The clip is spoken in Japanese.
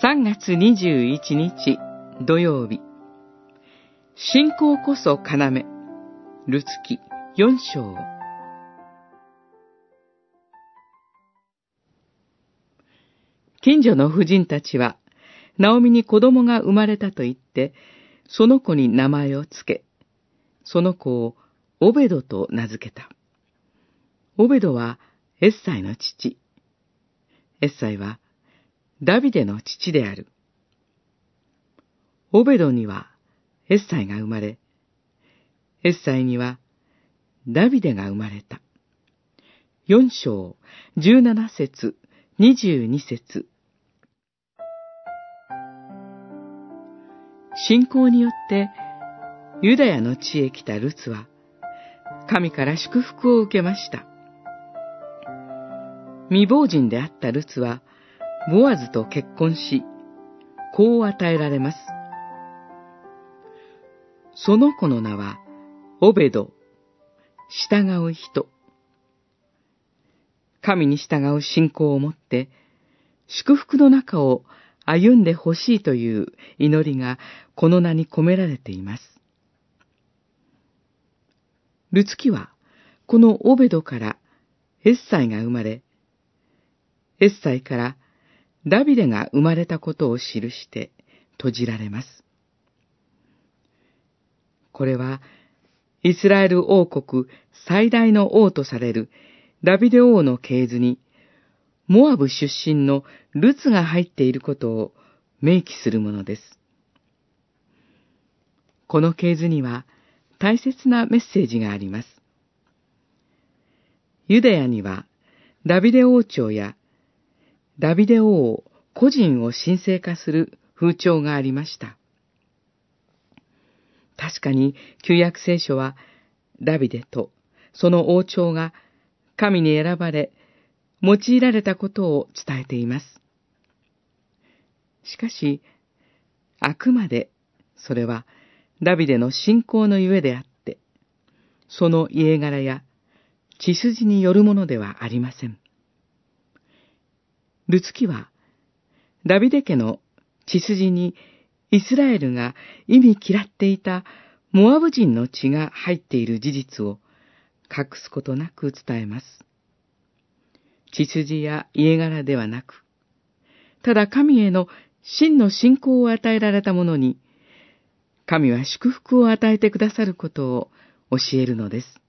3月21日土曜日信仰こそ要ルツキ4章近所の婦人たちは、ナオミに子供が生まれたと言って、その子に名前をつけ、その子をオベドと名付けた。オベドはエッサイの父。エッサイはダビデの父である。オベドにはエッサイが生まれ、エッサイにはダビデが生まれた。四章、十七節、二十二節。信仰によってユダヤの地へ来たルツは、神から祝福を受けました。未亡人であったルツは、ボアズと結婚し、子を与えられます。その子の名は、オベド、従う人。神に従う信仰を持って、祝福の中を歩んでほしいという祈りがこの名に込められています。ルツキは、このオベドからエッサイが生まれ、エッサイからダビデが生まれたことを記して閉じられます。これは、イスラエル王国最大の王とされるダビデ王の系図に、モアブ出身のルツが入っていることを明記するものです。この系図には大切なメッセージがあります。ユダヤにはダビデ王朝やダビデ王個人を神聖化する風潮がありました。確かに旧約聖書はダビデとその王朝が神に選ばれ用いられたことを伝えています。しかし、あくまでそれはダビデの信仰のゆえであって、その家柄や血筋によるものではありません。ルツキは、ダビデ家の血筋にイスラエルが意味嫌っていたモアブ人の血が入っている事実を隠すことなく伝えます。血筋や家柄ではなく、ただ神への真の信仰を与えられた者に、神は祝福を与えてくださることを教えるのです。